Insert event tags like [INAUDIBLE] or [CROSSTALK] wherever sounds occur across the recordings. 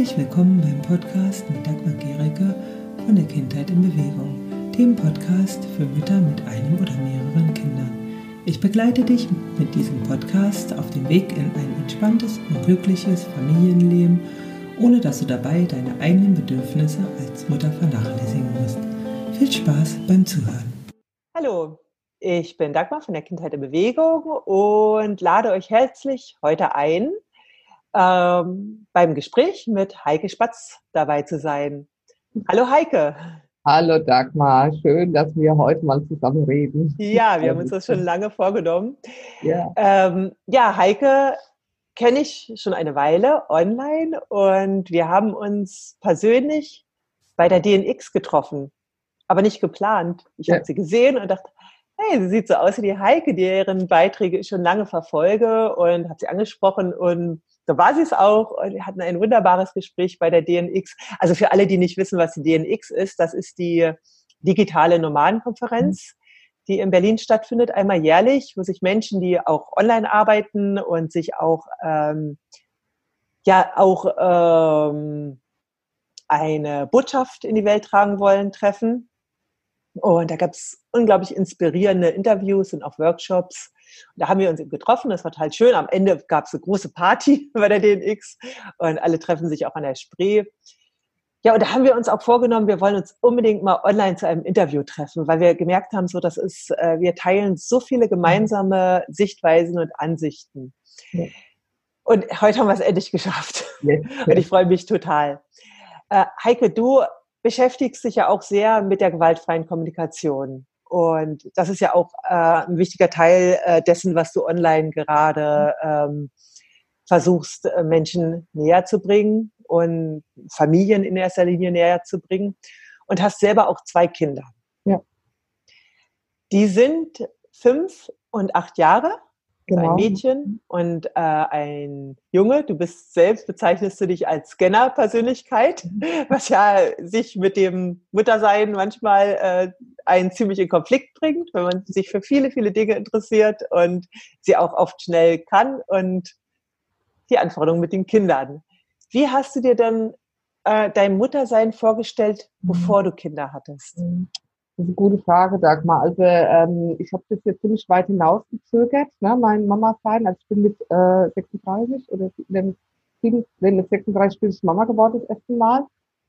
Herzlich willkommen beim Podcast mit Dagmar Gericke von der Kindheit in Bewegung, dem Podcast für Mütter mit einem oder mehreren Kindern. Ich begleite dich mit diesem Podcast auf dem Weg in ein entspanntes und glückliches Familienleben, ohne dass du dabei deine eigenen Bedürfnisse als Mutter vernachlässigen musst. Viel Spaß beim Zuhören. Hallo, ich bin Dagmar von der Kindheit in Bewegung und lade euch herzlich heute ein, ähm, beim Gespräch mit Heike Spatz dabei zu sein. Hallo Heike. Hallo Dagmar, schön, dass wir heute mal zusammen reden. Ja, wir haben uns das schon [LAUGHS] lange vorgenommen. Ja, ähm, ja Heike kenne ich schon eine Weile online und wir haben uns persönlich bei der DNX getroffen, aber nicht geplant. Ich ja. habe sie gesehen und dachte, hey, sie sieht so aus wie die Heike, deren Beiträge ich schon lange verfolge und habe sie angesprochen und so war sie es auch. Und wir hatten ein wunderbares Gespräch bei der DNX. Also für alle, die nicht wissen, was die DNX ist, das ist die digitale Nomadenkonferenz, die in Berlin stattfindet, einmal jährlich, wo sich Menschen, die auch online arbeiten und sich auch ähm, ja auch ähm, eine Botschaft in die Welt tragen wollen, treffen. Und da gab es unglaublich inspirierende Interviews und auch Workshops. Und da haben wir uns getroffen, das war total schön. Am Ende gab es eine große Party [LAUGHS] bei der DNX und alle treffen sich auch an der Spree. Ja, und da haben wir uns auch vorgenommen, wir wollen uns unbedingt mal online zu einem Interview treffen, weil wir gemerkt haben, so das ist, äh, wir teilen so viele gemeinsame Sichtweisen und Ansichten. Ja. Und heute haben wir es endlich geschafft. [LAUGHS] Ja. [LAUGHS] Und ich freue mich total. Äh, Heike, du beschäftigst dich ja auch sehr mit der gewaltfreien Kommunikation. Und das ist ja auch äh, ein wichtiger Teil äh, dessen, was du online gerade ähm, versuchst, äh, Menschen näher zu bringen und Familien in erster Linie näher zu bringen. Und hast selber auch zwei Kinder. Ja. Die sind fünf und acht Jahre genau. ein Mädchen und äh, ein Junge. Du bist selbst, bezeichnest du dich als Scanner-Persönlichkeit, was ja sich mit dem Muttersein manchmal äh, einen ziemlich in Konflikt bringt, wenn man sich für viele, viele Dinge interessiert und sie auch oft schnell kann und die Anforderungen mit den Kindern. Wie hast du dir dann äh, dein Muttersein vorgestellt, bevor mhm. du Kinder hattest? Das ist eine gute Frage, Dagmar. Also ähm, ich habe das jetzt ziemlich weit hinausgezögert, ne, mein Mama sein. Also ich bin mit äh, 36 oder mit, 7, mit 36 bin ich Mama geworden das erste Mal.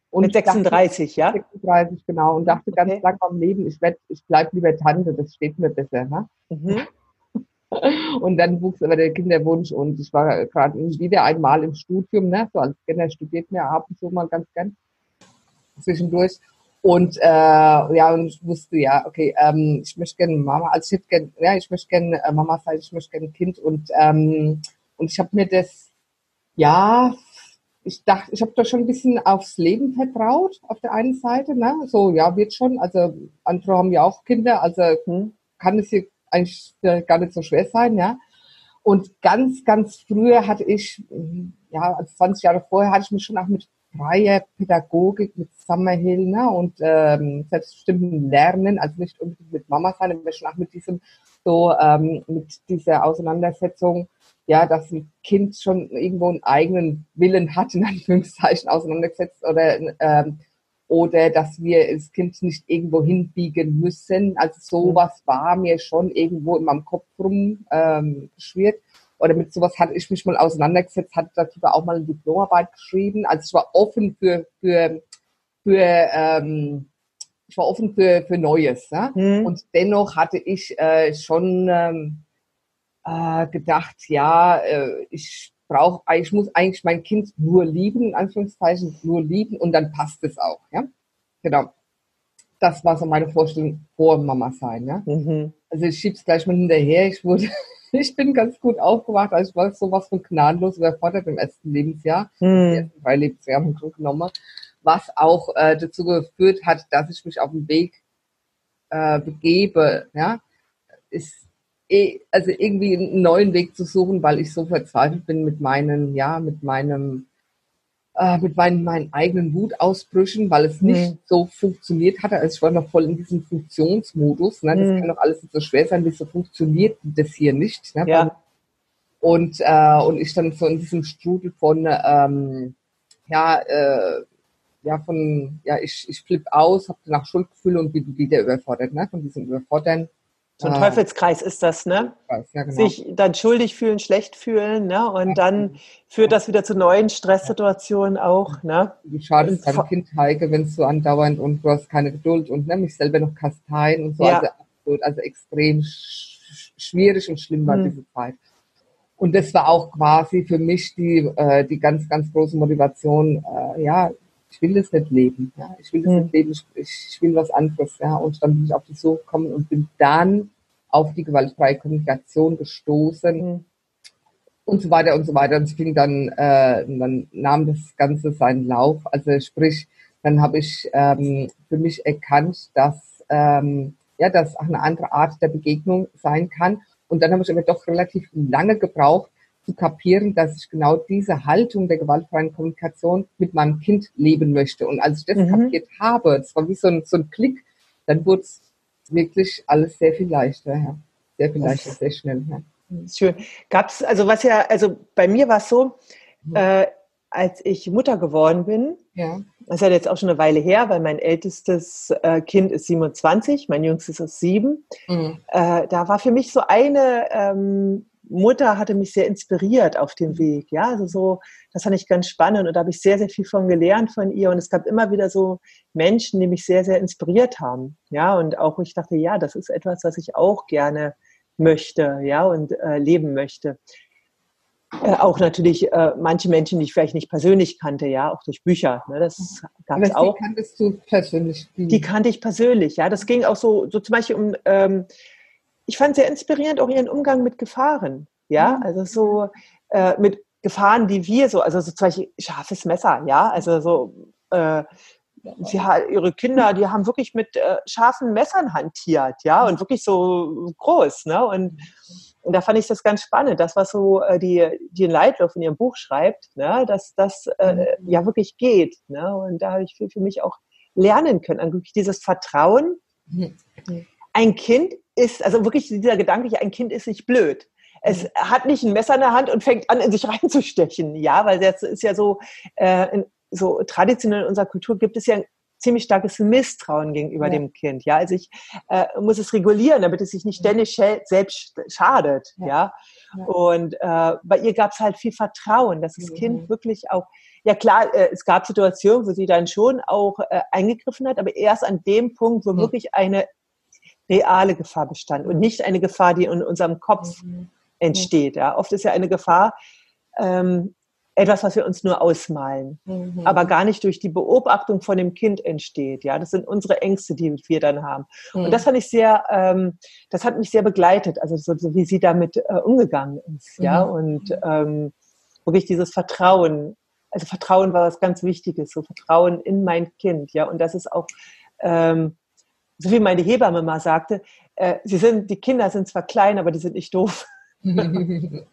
Und mit 36, dachte, ja? 36, genau. Und dachte okay. ganz lange am Leben, ich werd, ich bleib lieber Tante, das steht mir besser. Ne? Mhm. [LAUGHS] Und dann wuchs aber der Kinderwunsch und ich war gerade wieder einmal im Studium, ne? so als Kinder studiert mir ab und zu mal ganz gern zwischendurch. Und äh, ja, und ich wusste ja, okay, ähm, ich möchte gerne Mama, also ich hätte gerne, ja, ich möchte gerne äh, Mama sein, ich möchte gerne Kind und ähm, und ich habe mir das, ja, ich dachte, ich habe da schon ein bisschen aufs Leben vertraut auf der einen Seite, ne? So, ja, wird schon. Also andere haben ja auch Kinder, also hm, kann es hier eigentlich gar nicht so schwer sein, ja. Und ganz, ganz früher hatte ich, ja, also 20 Jahre vorher hatte ich mich schon auch mit freie Pädagogik mit Summerhill ne, und ähm, selbstbestimmten Lernen, also nicht unbedingt mit Mama sein, aber schon auch mit diesem so ähm, mit dieser Auseinandersetzung, ja, dass ein Kind schon irgendwo einen eigenen Willen hat, in Anführungszeichen auseinandergesetzt oder ähm, oder dass wir das Kind nicht irgendwo hinbiegen müssen. Also sowas war mir schon irgendwo in meinem Kopf rum ähm, oder mit sowas hatte ich mich mal auseinandergesetzt, hatte darüber auch mal eine Diplomarbeit geschrieben. Also ich war offen für, für, für ähm, ich war offen für, für Neues. Ja? Mhm. Und dennoch hatte ich äh, schon ähm, äh, gedacht, ja, äh, ich brauche, ich muss eigentlich mein Kind nur lieben, in Anführungszeichen, nur lieben und dann passt es auch. Ja? Genau. Das war so meine Vorstellung vor Mama sein. Ja? Mhm. Also ich schieb's gleich mal hinterher. Ich wurde ich bin ganz gut aufgewacht. Also ich war sowas von gnadenlos überfordert im ersten Lebensjahr. Hm. Ersten drei Lebensjahre im Grunde genommen. Was auch äh, dazu geführt hat, dass ich mich auf den Weg äh, begebe, ja, ist eh, also irgendwie einen neuen Weg zu suchen, weil ich so verzweifelt bin mit meinen, ja, mit meinem äh, mit meinen, meinen eigenen Wutausbrüchen, weil es nicht mhm. so funktioniert hatte. Also ich war noch voll in diesem Funktionsmodus. Ne? Das mhm. kann doch alles nicht so schwer sein, wie so funktioniert das hier nicht. Ne? Ja. Und, äh, und ich dann so in diesem Strudel von ähm, ja, äh, ja, von, ja, ich, ich flippe aus, habe danach Schuldgefühle und bin wieder überfordert, ne, von diesem Überfordern. So ein Teufelskreis ist das, ne? Ja, genau. Sich dann schuldig fühlen, schlecht fühlen, ne? Und dann führt das wieder zu neuen Stresssituationen auch, ne? Wie schade ist deinem Kind, Heike, wenn es so andauernd und du hast keine Geduld und ne, mich selber noch kasteien und so. Ja. Also, absolut, also extrem sch schwierig und schlimm war hm. diese Zeit. Und das war auch quasi für mich die, äh, die ganz, ganz große Motivation, äh, ja, ich will das nicht leben. Ja? Ich will das mhm. nicht leben, ich, ich, will was anderes. Ja? Und dann bin ich auf die Suche gekommen und bin dann auf die gewaltfreie Kommunikation gestoßen mhm. und so weiter und so weiter. Und es fing dann, äh, dann nahm das Ganze seinen Lauf. Also sprich, dann habe ich ähm, für mich erkannt, dass ähm, ja, das auch eine andere Art der Begegnung sein kann. Und dann habe ich aber doch relativ lange gebraucht, zu kapieren, dass ich genau diese Haltung der gewaltfreien Kommunikation mit meinem Kind leben möchte. Und als ich das mhm. kapiert habe, das war wie so ein, so ein Klick, dann wurde es wirklich alles sehr viel leichter. Ja. Sehr viel leichter, sehr schnell. Ja. Schön. Gab es, also was ja, also bei mir war es so, mhm. äh, als ich Mutter geworden bin, ja. das ist ja jetzt auch schon eine Weile her, weil mein ältestes äh, Kind ist 27, mein jüngstes ist sieben. Mhm. Äh, da war für mich so eine ähm, Mutter hatte mich sehr inspiriert auf dem Weg. Ja, also so, das fand ich ganz spannend und da habe ich sehr, sehr viel von gelernt von ihr. Und es gab immer wieder so Menschen, die mich sehr, sehr inspiriert haben. Ja, und auch ich dachte, ja, das ist etwas, was ich auch gerne möchte, ja, und äh, leben möchte. Äh, auch natürlich äh, manche Menschen, die ich vielleicht nicht persönlich kannte, ja, auch durch Bücher. Ne, das gab es auch. Die kanntest du persönlich? Die, die kannte ich persönlich, ja. Das ging auch so, so zum Beispiel um ähm, ich fand sehr inspirierend auch ihren Umgang mit Gefahren. Ja, mhm. also so äh, mit Gefahren, die wir so, also so zum Beispiel scharfes Messer, ja, also so, äh, sie ihre Kinder, die haben wirklich mit äh, scharfen Messern hantiert, ja, und wirklich so groß, ne, und, und da fand ich das ganz spannend, das, was so äh, die, die Leitlauf in ihrem Buch schreibt, ne, dass das äh, mhm. ja wirklich geht, ne, und da habe ich viel für mich auch lernen können, an dieses Vertrauen. Mhm. Ein Kind ist, also wirklich dieser Gedanke, ein Kind ist nicht blöd. Es mhm. hat nicht ein Messer in der Hand und fängt an, in sich [LAUGHS] reinzustechen. Ja, weil das ist ja so, äh, in, so traditionell in unserer Kultur gibt es ja ein ziemlich starkes Misstrauen gegenüber ja. dem Kind. Ja, also ich äh, muss es regulieren, damit es sich nicht ständig selbst schadet. Ja, ja? ja. und äh, bei ihr gab es halt viel Vertrauen, dass das mhm. Kind wirklich auch ja klar, äh, es gab Situationen, wo sie dann schon auch äh, eingegriffen hat, aber erst an dem Punkt, wo mhm. wirklich eine reale Gefahr bestand und nicht eine Gefahr, die in unserem Kopf mhm. entsteht. Ja. Oft ist ja eine Gefahr ähm, etwas, was wir uns nur ausmalen, mhm. aber gar nicht durch die Beobachtung von dem Kind entsteht. Ja, das sind unsere Ängste, die wir dann haben. Mhm. Und das fand ich sehr, ähm, das hat mich sehr begleitet, also so, so wie sie damit äh, umgegangen ist. Ja, mhm. und ähm, wirklich dieses Vertrauen. Also Vertrauen war was ganz Wichtiges, so Vertrauen in mein Kind. Ja, und das ist auch ähm, so wie meine Hebamme mal sagte, äh, sie sind, die Kinder sind zwar klein, aber die sind nicht doof. [LAUGHS] und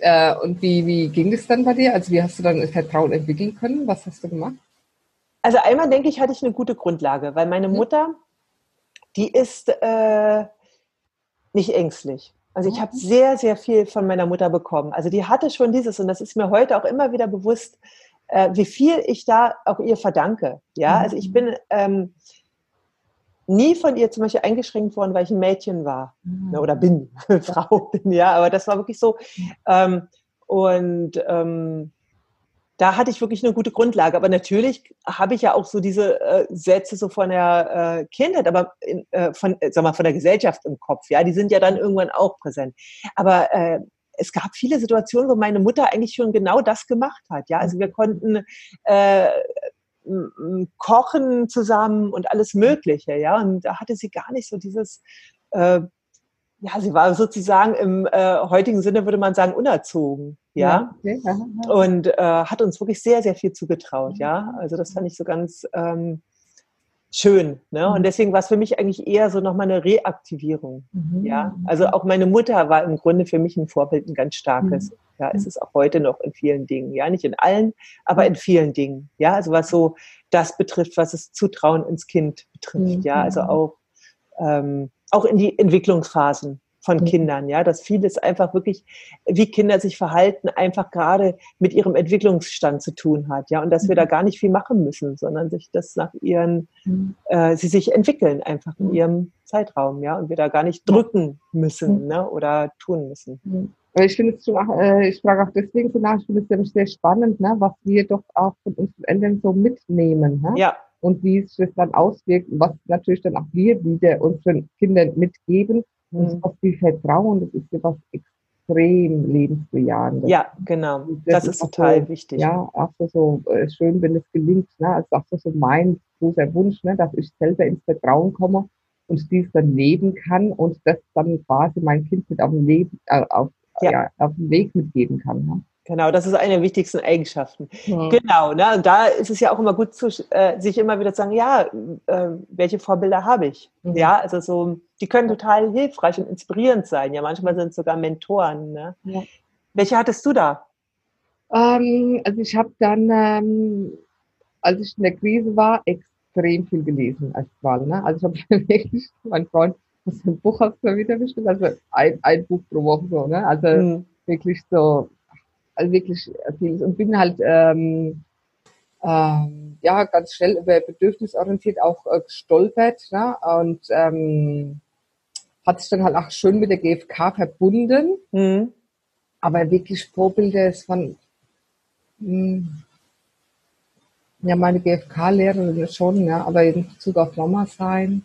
äh, und wie, wie ging es dann bei dir? Also wie hast du dann Vertrauen entwickeln können? Was hast du gemacht? Also einmal denke ich, hatte ich eine gute Grundlage, weil meine mhm. Mutter, die ist äh, nicht ängstlich. Also ich habe mhm. sehr, sehr viel von meiner Mutter bekommen. Also die hatte schon dieses, und das ist mir heute auch immer wieder bewusst, äh, wie viel ich da auch ihr verdanke. Ja, also ich mhm. bin ähm, nie von ihr zum Beispiel eingeschränkt worden, weil ich ein Mädchen war mhm. oder bin, [LAUGHS] Frau bin, ja, aber das war wirklich so. Ähm, und ähm, da hatte ich wirklich eine gute Grundlage. Aber natürlich habe ich ja auch so diese äh, Sätze so von der äh, Kindheit, aber in, äh, von, äh, sag mal, von der Gesellschaft im Kopf. Ja, die sind ja dann irgendwann auch präsent. Aber äh, es gab viele Situationen, wo meine Mutter eigentlich schon genau das gemacht hat. Ja, also wir konnten äh, Kochen zusammen und alles Mögliche, ja. Und da hatte sie gar nicht so dieses, äh, ja, sie war sozusagen im äh, heutigen Sinne würde man sagen unerzogen, ja. ja, okay. Und äh, hat uns wirklich sehr, sehr viel zugetraut, ja. Also das fand ich so ganz ähm, schön. Ne? Und mhm. deswegen war es für mich eigentlich eher so nochmal eine Reaktivierung. Mhm. Ja, also auch meine Mutter war im Grunde für mich ein Vorbild, ein ganz starkes. Mhm. Ja, es ist auch heute noch in vielen Dingen. Ja, nicht in allen, aber in vielen Dingen. Ja, also was so das betrifft, was das Zutrauen ins Kind betrifft. Mhm. Ja, also auch, ähm, auch in die Entwicklungsphasen von mhm. Kindern, ja, dass vieles einfach wirklich, wie Kinder sich verhalten, einfach gerade mit ihrem Entwicklungsstand zu tun hat, ja, und dass wir da mhm. gar nicht viel machen müssen, sondern sich das nach ihren, mhm. äh, sie sich entwickeln einfach in ihrem Zeitraum, ja, und wir da gar nicht drücken müssen, ne, oder tun müssen. Ich finde es schon, äh, ich frage auch deswegen so nach, ich finde es nämlich sehr spannend, ne, was wir doch auch von unseren Eltern so mitnehmen. Ne? Ja. Und wie es sich dann auswirkt, was natürlich dann auch wir wieder unseren Kindern mitgeben und mhm. was viel Vertrauen, das ist ja was extrem lebensbejahendes. Ja, genau. Das, das ist, ist total so, wichtig. Ja, auch so, so äh, schön, wenn es gelingt. Ne? Also auch so, so mein großer Wunsch, ne? dass ich selber ins Vertrauen komme und dies dann leben kann und das dann quasi mein Kind mit auf dem Leben, äh, auf, ja. ja. auf dem Weg mitgeben kann. Ne? Genau, das ist eine der wichtigsten Eigenschaften. Mhm. Genau, ne? und da ist es ja auch immer gut, zu, äh, sich immer wieder zu sagen, ja, äh, welche Vorbilder habe ich? Mhm. Ja, also so, die können total hilfreich und inspirierend sein. Ja, manchmal sind es sogar Mentoren. Ne? Ja. Welche hattest du da? Ähm, also ich habe dann, ähm, als ich in der Krise war, extrem viel gelesen als Wahl. Ne? Also ich habe [LAUGHS] wirklich, mein Freund, was für ein Buch hast du wieder bestimmt? Also ein, ein Buch pro Woche so, ne? Also mhm. wirklich so also wirklich vieles und bin halt ähm, ähm, ja ganz schnell über bedürfnisorientiert auch äh, gestolpert ne? und ähm, hat sich dann halt auch schön mit der GfK verbunden, mhm. aber wirklich Vorbilder ist von mh, hm, ja meine GfK-Lehrerin schon, ja, aber in Bezug auf Mama sein.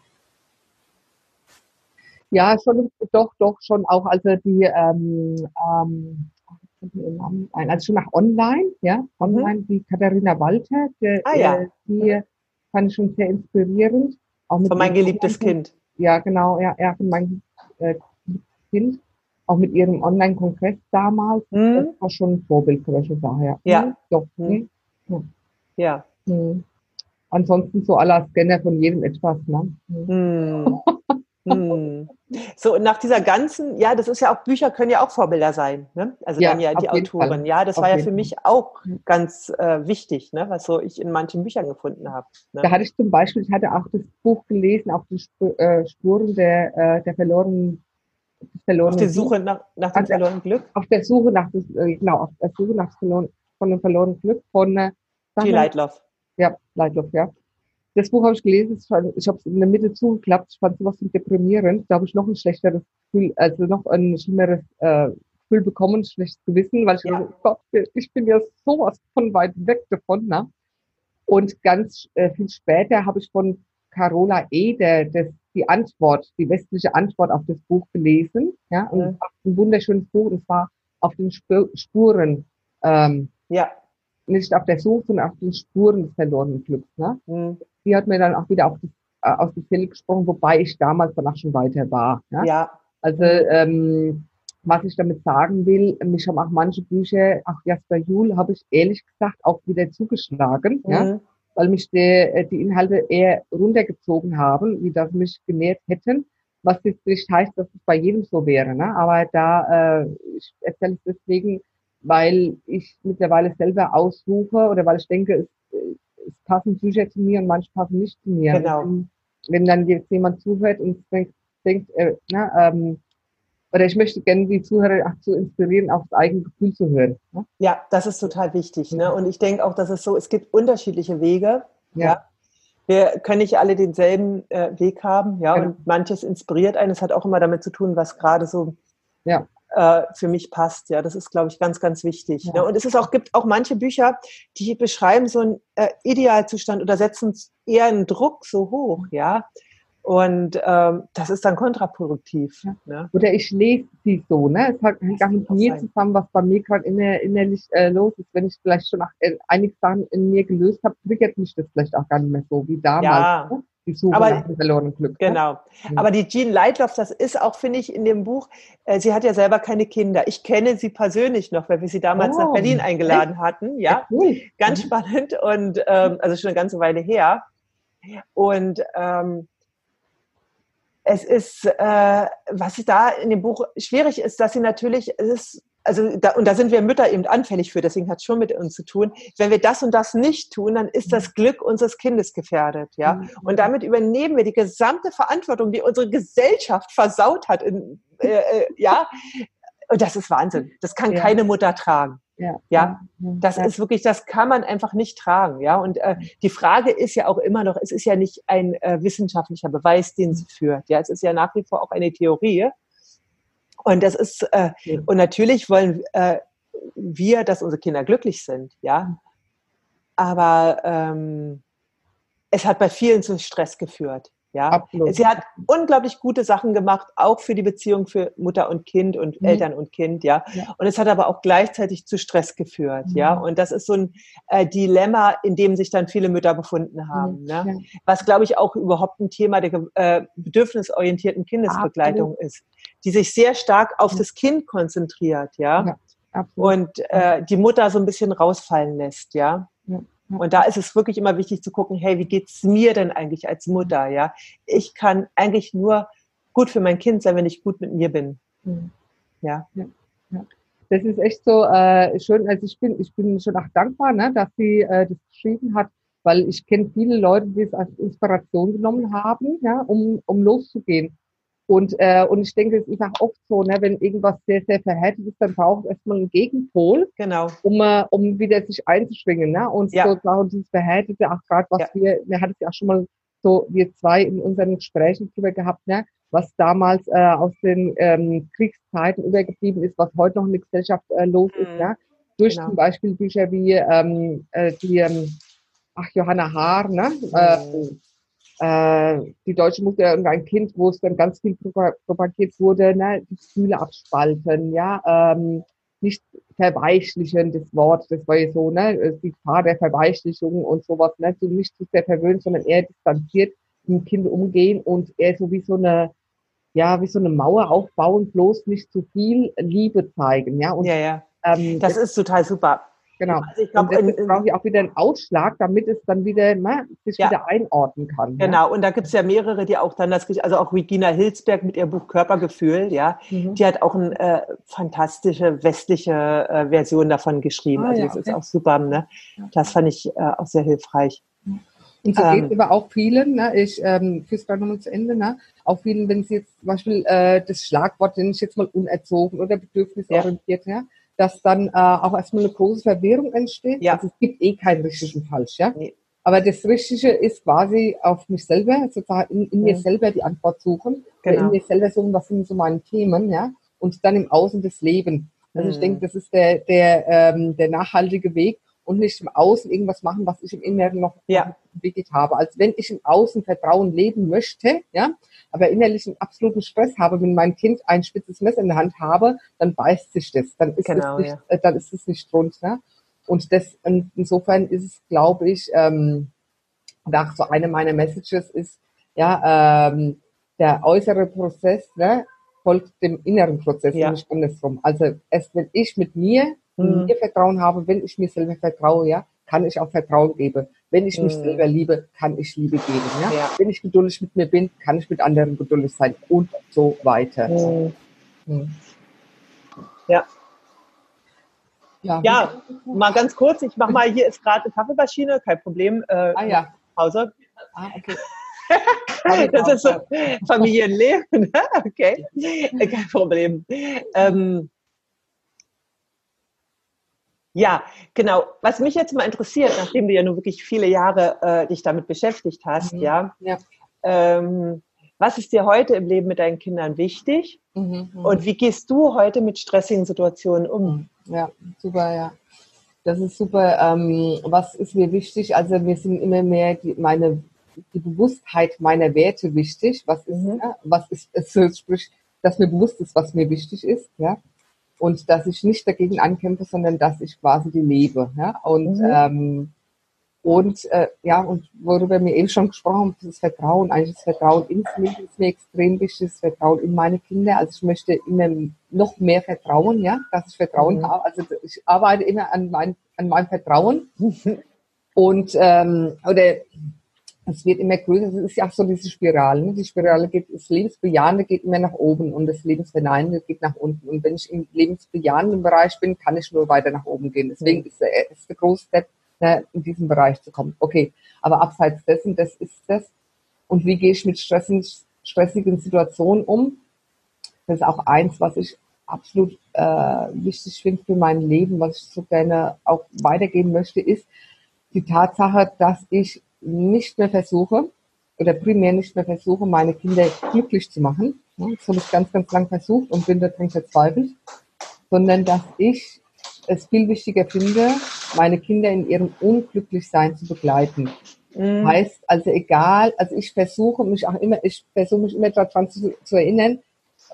Ja, schon, doch, doch, schon auch, also die, ähm, ähm, also schon nach online, ja, online, mhm. die Katharina Walter, der, ah, ja. die mhm. fand ich schon sehr inspirierend. Auch mit von mein geliebtes Kind. Ja, genau, ja, ja, von mein äh, Kind. Auch mit ihrem Online-Kongress damals. Mhm. Das war schon ein Vorbild für welche Sache, ja. Ja. Mhm. Doch. Mhm. Ja. ja. Mhm. Ansonsten so aller Scanner von jedem etwas, ne? [LAUGHS] Hm. So, und nach dieser ganzen, ja, das ist ja auch, Bücher können ja auch Vorbilder sein, ne? Also ja, dann ja die Autoren. Ja, das auf war ja für mich auch ganz äh, wichtig, ne? was so ich in manchen Büchern gefunden habe. Ne? Da hatte ich zum Beispiel, ich hatte auch das Buch gelesen, auch die äh, Spuren der, äh, der verlorenen Verloren auf der Suche nach, nach dem verlorenen Glück? Auf der Suche nach, das, äh, genau, auf der Suche nach verloren, von dem verlorenen Glück von äh, Die Leitloff. Ja, Leitloff, ja. Das Buch habe ich gelesen, ich habe es in der Mitte zugeklappt, ich fand sowas deprimierend. Da habe ich noch ein schlechteres Gefühl, also noch ein schlimmeres äh, Gefühl bekommen, schlechtes Gewissen, weil ich ja. dachte, Gott, ich bin ja sowas von weit weg davon. Ne? Und ganz äh, viel später habe ich von Carola Eder das, die Antwort, die westliche Antwort auf das Buch gelesen. Ja, und ja. ein wunderschönes Buch, und zwar auf den Spuren. Ähm, ja. Nicht auf der Suche, sondern auf den Spuren des verlorenen Glücks. Ne? Mhm die hat mir dann auch wieder auf die, äh, aus dem Fell gesprochen, wobei ich damals danach schon weiter war. Ja. ja. Also ähm, was ich damit sagen will, mich haben auch manche Bücher, auch Jasper Juhl, habe ich ehrlich gesagt auch wieder zugeschlagen, mhm. ja, weil mich die, äh, die Inhalte eher runtergezogen haben, wie das mich genährt hätten. Was jetzt nicht heißt, dass es bei jedem so wäre. Ne? Aber da, äh, ich erzähle es deswegen, weil ich mittlerweile selber aussuche oder weil ich denke, es es passen Bücher zu mir und manche passen nicht zu mir. Genau. Wenn, wenn dann jetzt jemand zuhört und denkt, denkt äh, na, ähm, oder ich möchte gerne die Zuhörer auch zu inspirieren, auf das eigene Gefühl zu hören. Ne? Ja, das ist total wichtig. Ne? Und ich denke auch, dass es so, es gibt unterschiedliche Wege. Ja. ja? Wir können nicht alle denselben äh, Weg haben, ja, genau. und manches inspiriert einen. Es hat auch immer damit zu tun, was gerade so ja äh, für mich passt. Ja, das ist, glaube ich, ganz, ganz wichtig. Ja. Ne? Und es ist auch, gibt auch manche Bücher, die beschreiben so einen äh, Idealzustand oder setzen eher einen Druck so hoch, ja. Und ähm, das ist dann kontraproduktiv. Ja. Ne? Oder ich lese sie so, ne? Es hat gar mit mir sein. zusammen, was bei mir gerade inner, innerlich äh, los ist. Wenn ich vielleicht schon nach, äh, einige Sachen in mir gelöst habe, triggert mich das vielleicht auch gar nicht mehr so wie damals. Ja. Ne? Die Suche aber, nach dem verlorenen Glück. Ne? Genau. Ne? Aber die Jean Leitloff, das ist auch, finde ich, in dem Buch, äh, sie hat ja selber keine Kinder. Ich kenne sie persönlich noch, weil wir sie damals oh, nach Berlin eingeladen echt? hatten. Ja, cool. ganz mhm. spannend und ähm, also schon eine ganze Weile her. Und ähm, es ist, äh, was da in dem Buch schwierig ist, dass sie natürlich, es ist also da, und da sind wir Mütter eben anfällig für, deswegen hat es schon mit uns zu tun. Wenn wir das und das nicht tun, dann ist das Glück unseres Kindes gefährdet, ja. Mhm. Und damit übernehmen wir die gesamte Verantwortung, die unsere Gesellschaft versaut hat, in, äh, äh, ja. Und das ist Wahnsinn. Das kann ja. keine Mutter tragen. Ja, ja, das ja. ist wirklich, das kann man einfach nicht tragen, ja. Und äh, die Frage ist ja auch immer noch, es ist ja nicht ein äh, wissenschaftlicher Beweis, den sie führt. Ja, es ist ja nach wie vor auch eine Theorie. Und das ist, äh, und natürlich wollen äh, wir, dass unsere Kinder glücklich sind, ja. Aber ähm, es hat bei vielen zu Stress geführt. Ja, Absolut. sie hat unglaublich gute Sachen gemacht, auch für die Beziehung für Mutter und Kind und mhm. Eltern und Kind, ja? ja. Und es hat aber auch gleichzeitig zu Stress geführt, mhm. ja. Und das ist so ein äh, Dilemma, in dem sich dann viele Mütter befunden haben, mhm. ne? Ja. Was glaube ich auch überhaupt ein Thema der äh, bedürfnisorientierten Kindesbegleitung Absolut. ist, die sich sehr stark auf das Kind konzentriert, ja. ja. Und äh, die Mutter so ein bisschen rausfallen lässt, ja. Und da ist es wirklich immer wichtig zu gucken, hey, wie geht's mir denn eigentlich als Mutter? Ja, ich kann eigentlich nur gut für mein Kind sein, wenn ich gut mit mir bin. Mhm. Ja. ja. ja. Das ist echt so äh, schön. Also ich bin, ich bin schon auch dankbar, ne, dass sie äh, das geschrieben hat, weil ich kenne viele Leute, die es als Inspiration genommen haben, ja, um, um loszugehen. Und, äh, und ich denke, es ist auch oft so, ne, wenn irgendwas sehr, sehr verhärtet ist, dann braucht es erstmal einen Gegenpol, genau. um, äh, um wieder sich einzuschwingen. Ne? Und ja. sozusagen dieses Verhärtete, auch gerade was ja. wir, wir hatten es ja auch schon mal so, wir zwei in unseren Gesprächen drüber gehabt, ne? was damals äh, aus den ähm, Kriegszeiten übergeblieben ist, was heute noch in der Gesellschaft äh, los mhm. ist. Ne? Durch genau. zum Beispiel Bücher wie ähm, äh, die, ähm, ach, Johanna Haar, ne? Mhm. Äh, äh, die deutsche Mutter irgendein Kind, wo es dann ganz viel propagiert wurde, ne, die Gefühle abspalten, ja, ähm, nicht verweichlichen, das Wort, das war ja so, ne, die Gefahr der Verweichlichung und sowas, ne, so nicht zu sehr verwöhnt, sondern eher distanziert mit dem Kind umgehen und eher so wie so eine, ja, wie so eine Mauer aufbauen, bloß nicht zu viel Liebe zeigen, ja. Und, ja, ja. Ähm, das, das ist total super. Genau. Also ich glaube, und brauche ich auch wieder einen Ausschlag, damit es dann wieder ne, sich ja. wieder einordnen kann. Genau, ja? und da gibt es ja mehrere, die auch dann das, also auch Regina Hilsberg mit ihrem Buch Körpergefühl, ja, mhm. die hat auch eine äh, fantastische westliche äh, Version davon geschrieben. Ah, also ja, das okay. ist auch super, ne? Das fand ich äh, auch sehr hilfreich. Und so ähm, geht aber auch vielen, ne, ich ähm, führe es gerade nochmal zu Ende, ne, auch vielen, wenn sie jetzt zum Beispiel äh, das Schlagwort, nenne ich jetzt mal unerzogen oder bedürfnisorientiert, ja, dass dann äh, auch erstmal eine große Verwirrung entsteht. Ja. Also es gibt eh kein richtig und falsch, ja. Nee. Aber das Richtige ist quasi auf mich selber, sozusagen in, in mir selber die Antwort suchen, genau. in mir selber suchen, was sind so meine Themen, ja, und dann im Außen das Leben. Also mhm. ich denke, das ist der, der, ähm, der nachhaltige Weg und nicht im Außen irgendwas machen, was ich im Inneren noch ja. entwickelt habe. Als wenn ich im Außen Vertrauen leben möchte, ja, aber innerlich einen absoluten Stress habe, wenn mein Kind ein spitzes Messer in der Hand habe, dann beißt sich das. Dann ist genau, es nicht, ja. äh, dann ist es nicht rund. Ne? Und das, insofern ist es, glaube ich, ähm, nach so eine meiner Messages ist, ja, ähm, der äußere Prozess ne, folgt dem inneren Prozess ja. und nicht andersrum. Also erst wenn ich mit mir, mhm. mir Vertrauen habe, wenn ich mir selber vertraue, ja, kann ich auch Vertrauen geben. Wenn ich mich mhm. selber liebe, kann ich Liebe geben. Ja? ja? Wenn ich geduldig mit mir bin, kann ich mit anderen geduldig sein und so weiter. Mhm. Mhm. Ja. Ja. ja, mal ganz kurz, ich mache mal, hier ist gerade eine Kaffeemaschine, kein Problem. Äh, ah ja. Pause. Ah, okay. [LAUGHS] das ist so Familienleben, ne? [LAUGHS] okay, kein Problem. Ähm, ja, genau. Was mich jetzt mal interessiert, nachdem du ja nun wirklich viele Jahre äh, dich damit beschäftigt hast, mhm. ja, ja. Ähm, was ist dir heute im Leben mit deinen Kindern wichtig? Mhm, mhm. Und wie gehst du heute mit stressigen Situationen um? Ja, super, ja. Das ist super. Ähm, was ist mir wichtig? Also mir sind immer mehr die, meine die Bewusstheit meiner Werte wichtig. Was ist, mhm. ja, was ist, es sprich, dass mir bewusst ist, was mir wichtig ist, ja und dass ich nicht dagegen ankämpfe, sondern dass ich quasi die lebe. Ja? Und, mhm. ähm, und äh, ja, und worüber wir eben schon gesprochen haben, das Vertrauen, eigentlich das Vertrauen ins Leben ist mir extrem wichtig, das Vertrauen in meine Kinder. Also ich möchte immer noch mehr Vertrauen, ja, dass ich Vertrauen mhm. habe. Also ich arbeite immer an, mein, an meinem Vertrauen. [LAUGHS] und ähm, oder es wird immer größer. Es ist ja auch so diese Spirale. Ne? Die Spirale geht, das Lebensbejahende geht immer nach oben und das Lebensverneinende geht nach unten. Und wenn ich im lebensbejahenden Bereich bin, kann ich nur weiter nach oben gehen. Deswegen ist der erste große Step, ne, in diesen Bereich zu kommen. Okay, aber abseits dessen, das ist das. Und wie gehe ich mit stressigen, stressigen Situationen um? Das ist auch eins, was ich absolut äh, wichtig finde für mein Leben, was ich so gerne auch weitergeben möchte, ist die Tatsache, dass ich nicht mehr versuche oder primär nicht mehr versuche, meine Kinder glücklich zu machen. Das habe ich ganz, ganz lang versucht und bin daran verzweifelt, sondern dass ich es viel wichtiger finde, meine Kinder in ihrem Unglücklichsein zu begleiten. Mhm. Heißt also egal, also ich versuche mich auch immer, ich versuche mich immer daran zu, zu erinnern,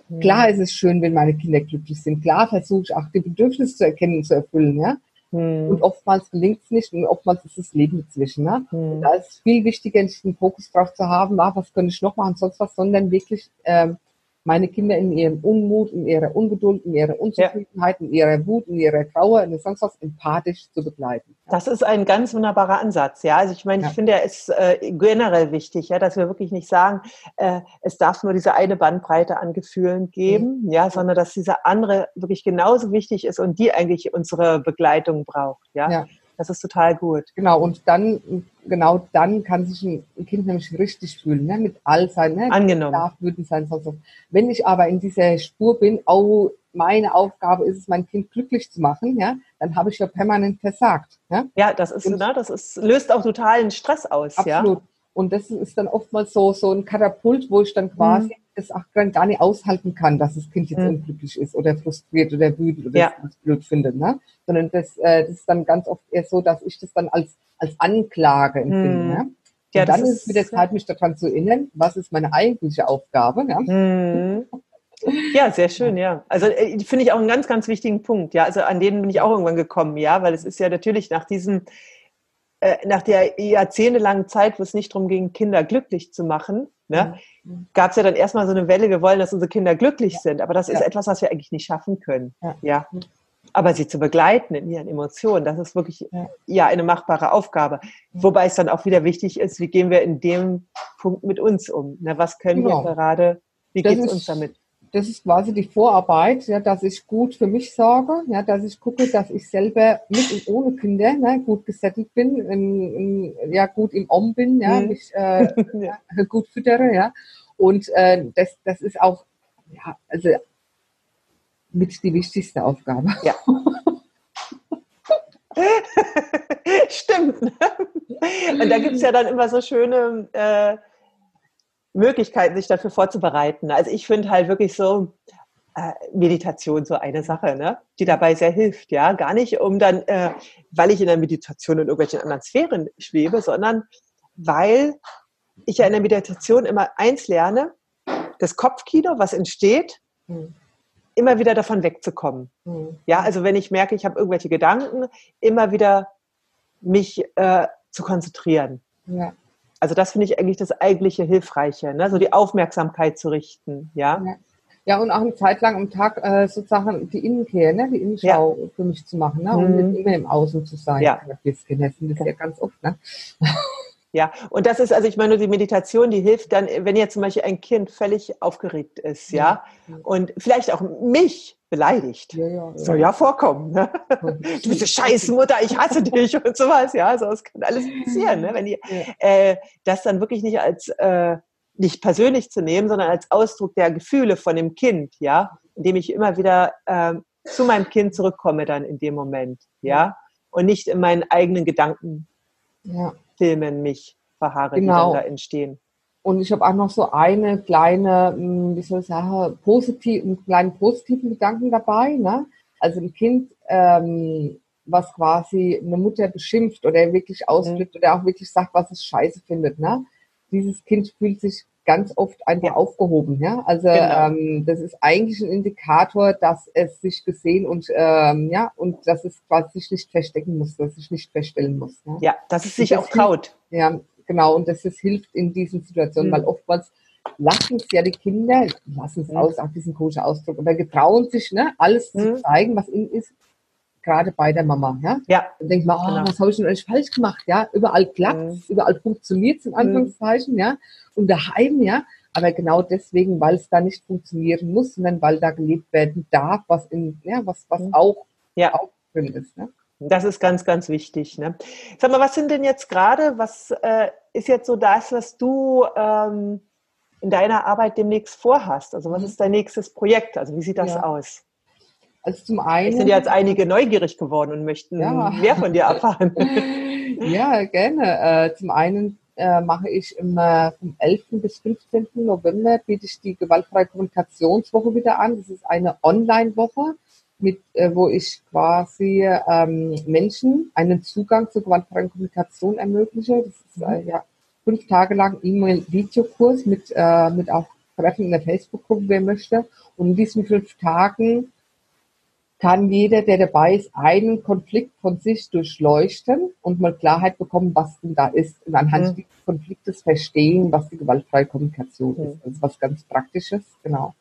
mhm. klar ist es schön, wenn meine Kinder glücklich sind. Klar versuche ich auch die Bedürfnisse zu erkennen und zu erfüllen, ja. Hm. Und oftmals gelingt es nicht und oftmals ist das Leben dazwischen. Ne? Hm. Da ist viel wichtiger, nicht den Fokus drauf zu haben, ah, was könnte ich noch machen, sonst was, sondern wirklich ähm, meine Kinder in ihrem Unmut, in ihrer Ungeduld, in ihrer Unzufriedenheit, ja. in ihrer Wut, in ihrer Trauer, in sonst was empathisch zu begleiten. Das ist ein ganz wunderbarer Ansatz, ja. Also ich meine, ja. ich finde, er ist äh, generell wichtig, ja, dass wir wirklich nicht sagen, äh, es darf nur diese eine Bandbreite an Gefühlen geben, mhm. ja, sondern dass diese andere wirklich genauso wichtig ist und die eigentlich unsere Begleitung braucht, ja. Das ist total gut. Genau, und dann, genau dann kann sich ein Kind nämlich richtig fühlen, ne? mit all seinen, ne? Angenommen. Darf wütend sein, sonst was. Wenn ich aber in dieser Spur bin, oh, meine Aufgabe ist es, mein Kind glücklich zu machen, ja, dann habe ich ja permanent versagt. Ja, ja das ist, und, ne, das ist, löst auch totalen Stress aus. Absolut. Ja? Und das ist dann oftmals so, so ein Katapult, wo ich dann quasi mhm. Es auch gar nicht aushalten kann, dass das Kind jetzt mhm. unglücklich ist oder frustriert oder wütend oder ja. es blöd findet. Ne? Sondern das, äh, das ist dann ganz oft eher so, dass ich das dann als, als Anklage empfinde. Mhm. Ne? Ja, und dann ist es wieder Zeit, mich daran zu erinnern, was ist meine eigentliche Aufgabe. Ja? Mhm. Ja, sehr schön, ja. Also äh, finde ich auch einen ganz, ganz wichtigen Punkt. Ja, also an den bin ich auch irgendwann gekommen, ja, weil es ist ja natürlich nach diesem äh, nach der jahrzehntelangen Zeit, wo es nicht darum ging, Kinder glücklich zu machen, ne, mhm. Gab es ja dann erstmal so eine Welle, wir wollen, dass unsere Kinder glücklich ja. sind. Aber das ist ja. etwas, was wir eigentlich nicht schaffen können. Ja. ja. Aber sie zu begleiten in ihren Emotionen, das ist wirklich ja, eine machbare Aufgabe. Wobei es dann auch wieder wichtig ist, wie gehen wir in dem Punkt mit uns um? Ne, was können genau. wir gerade, wie geht es uns damit? Das ist quasi die Vorarbeit, ja, dass ich gut für mich sorge, ja, dass ich gucke, dass ich selber mit und ohne Kinder ne, gut gesettelt bin, in, in, ja, gut im Om bin, ja, mhm. mich äh, [LAUGHS] ja. gut füttere, ja. Und äh, das, das ist auch, ja, also mit die wichtigste Aufgabe. Ja. [LAUGHS] [LAUGHS] Stimmt. Und da gibt es ja dann immer so schöne äh, Möglichkeiten, sich dafür vorzubereiten. Also ich finde halt wirklich so äh, Meditation so eine Sache, ne? die dabei sehr hilft, ja. Gar nicht, um dann, äh, weil ich in der Meditation in irgendwelchen anderen Sphären schwebe, sondern weil ich ja in der Meditation immer eins lerne, das Kopfkino, was entsteht, mhm. immer wieder davon wegzukommen. Mhm. Ja, also wenn ich merke, ich habe irgendwelche Gedanken, immer wieder mich äh, zu konzentrieren. Ja. Also das finde ich eigentlich das eigentliche Hilfreiche, ne? so die Aufmerksamkeit zu richten, ja. ja. Ja, und auch eine Zeit lang am Tag äh, sozusagen die Innenkehr, ne, die Innenschau ja. für mich zu machen, ne, und mhm. nicht immer im Außen zu sein. Ja. Das ist ja ganz oft, ne. Ja, und das ist, also ich meine, die Meditation, die hilft dann, wenn jetzt zum Beispiel ein Kind völlig aufgeregt ist, ja, ja. und vielleicht auch mich beleidigt. Ja, ja, ja. Soll ja vorkommen. Ne? [LAUGHS] Du bist eine scheiß Mutter, ich hasse dich und sowas, ja. Also es kann alles passieren, ne? wenn die äh, das dann wirklich nicht als äh, nicht persönlich zu nehmen, sondern als Ausdruck der Gefühle von dem Kind, ja, indem ich immer wieder äh, zu meinem Kind zurückkomme dann in dem Moment, ja, und nicht in meinen eigenen Gedanken ja. Filmen mich verharre, genau. die dann da entstehen. Und ich habe auch noch so eine kleine, hm, wie soll ich sagen, positiv, einen kleinen positiven Gedanken dabei. Ne? Also ein Kind, ähm, was quasi eine Mutter beschimpft oder wirklich ausdrückt mhm. oder auch wirklich sagt, was es scheiße findet. Ne? Dieses Kind fühlt sich ganz oft einfach aufgehoben. Ja? Also genau. ähm, das ist eigentlich ein Indikator, dass es sich gesehen und ähm, ja und dass es quasi sich nicht verstecken muss, dass es sich nicht verstellen muss. Ja, ja dass es sich das auch traut. Ja, genau. Und dass es hilft in diesen Situationen, mhm. weil oftmals lassen es ja die Kinder, lassen es mhm. aus, auch diesen komischen Ausdruck, aber getrauen sich, ne, alles mhm. zu zeigen, was ihnen ist, gerade bei der Mama. Ja. ja. Dann denkt man, oh, genau. was habe ich denn eigentlich falsch gemacht? Ja, überall klappt mhm. überall funktioniert es in mhm. Anführungszeichen, ja. Und daheim, ja. Aber genau deswegen, weil es da nicht funktionieren muss, sondern weil da gelebt werden darf, was in, ja, was, was mhm. auch, ja. auch drin ist. Ne? Das ist ganz, ganz wichtig. Ne? Sag mal, was sind denn jetzt gerade, was äh, ist jetzt so das, was du ähm, in deiner Arbeit demnächst vorhast? Also was mhm. ist dein nächstes Projekt? Also wie sieht das ja. aus? Also zum einen. Es sind jetzt einige neugierig geworden und möchten ja. mehr von dir erfahren. [LAUGHS] ja, gerne. Äh, zum einen äh, mache ich immer vom 11. bis 15. November biete ich die gewaltfreie Kommunikationswoche wieder an. Das ist eine Online-Woche, mit, äh, wo ich quasi ähm, Menschen einen Zugang zur gewaltfreien Kommunikation ermögliche. Das ist äh, ja fünf Tage lang E-Mail-Videokurs mit, äh, mit auch Treffen in der Facebook-Gruppe, wer möchte. Und in diesen fünf Tagen kann jeder, der dabei ist, einen Konflikt von sich durchleuchten und mal Klarheit bekommen, was denn da ist und anhand mhm. dieses Konfliktes verstehen, was die gewaltfreie Kommunikation mhm. ist. Das ist was ganz Praktisches, genau.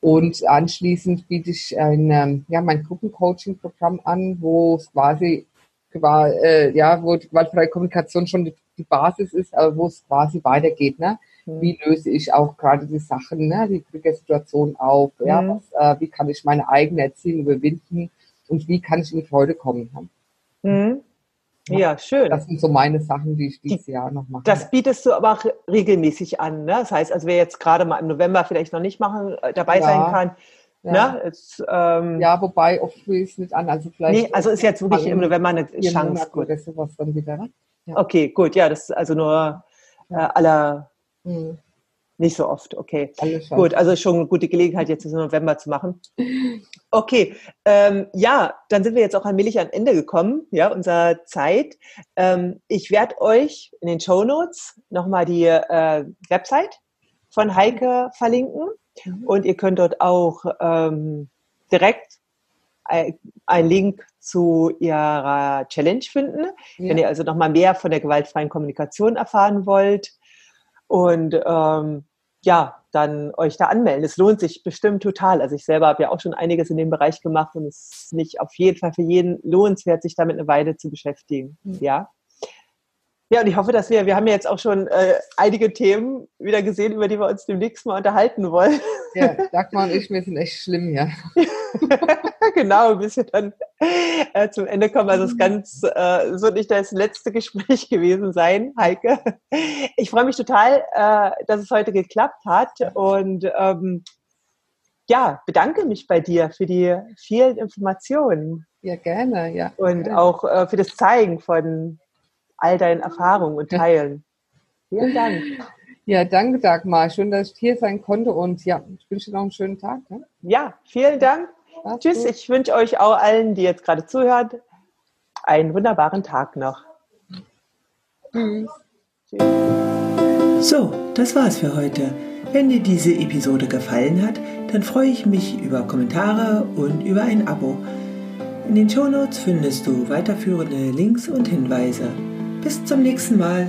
Und anschließend biete ich ein, ähm, ja, mein Gruppencoaching-Programm an, wo es quasi, äh, ja, wo die gewaltfreie Kommunikation schon die, die Basis ist, aber wo es quasi weitergeht, ne? Mhm. Wie löse ich auch gerade die Sachen, ne, die Situation auf? Ja, mhm. was, äh, wie kann ich meine eigene Erziehung überwinden und wie kann ich in die Freude kommen? Mhm. Ja, ja, schön. Das sind so meine Sachen, die ich dieses die, Jahr noch mache. Das bietest du aber auch regelmäßig an. Ne? Das heißt, also wer jetzt gerade mal im November vielleicht noch nicht machen, äh, dabei ja. sein kann, ja. Ne? Es, ähm, ja, wobei oft will ich es nicht an. Also vielleicht. Nee, also ist jetzt wirklich im November eine Chance. Gut. Oder sowas dann wieder, ne? ja. Okay, gut, ja, das ist also nur äh, aller Mhm. Nicht so oft, okay. Gut, also schon eine gute Gelegenheit, jetzt im November zu machen. Okay, ähm, ja, dann sind wir jetzt auch allmählich am Ende gekommen, ja, unserer Zeit. Ähm, ich werde euch in den Show Notes nochmal die äh, Website von Heike verlinken mhm. und ihr könnt dort auch ähm, direkt einen Link zu ihrer Challenge finden. Ja. Wenn ihr also nochmal mehr von der gewaltfreien Kommunikation erfahren wollt, und ähm, ja, dann euch da anmelden. Es lohnt sich bestimmt total. Also ich selber habe ja auch schon einiges in dem Bereich gemacht und es ist nicht auf jeden Fall für jeden lohnenswert, sich damit eine Weile zu beschäftigen. Mhm. Ja. Ja, und ich hoffe, dass wir, wir haben ja jetzt auch schon äh, einige Themen wieder gesehen, über die wir uns demnächst mal unterhalten wollen. Ja, Dagmar und ich, wir sind echt schlimm, ja. [LAUGHS] genau, bis wir dann äh, zum Ende kommen. Also es mhm. ganz, äh, so nicht das letzte [LAUGHS] Gespräch gewesen sein, Heike. Ich freue mich total, äh, dass es heute geklappt hat und ähm, ja, bedanke mich bei dir für die vielen Informationen. Ja, gerne, ja. Und gerne. auch äh, für das Zeigen von all deinen Erfahrungen und Teilen. Vielen Dank. [LAUGHS] Ja, danke Dagmar. Schön, dass ich hier sein konnte und ja, ich wünsche dir noch einen schönen Tag. Ne? Ja, vielen Dank. Mach's Tschüss. Gut. Ich wünsche euch auch allen, die jetzt gerade zuhört, einen wunderbaren Tag noch. Tschüss. So, das war's für heute. Wenn dir diese Episode gefallen hat, dann freue ich mich über Kommentare und über ein Abo. In den Shownotes findest du weiterführende Links und Hinweise. Bis zum nächsten Mal.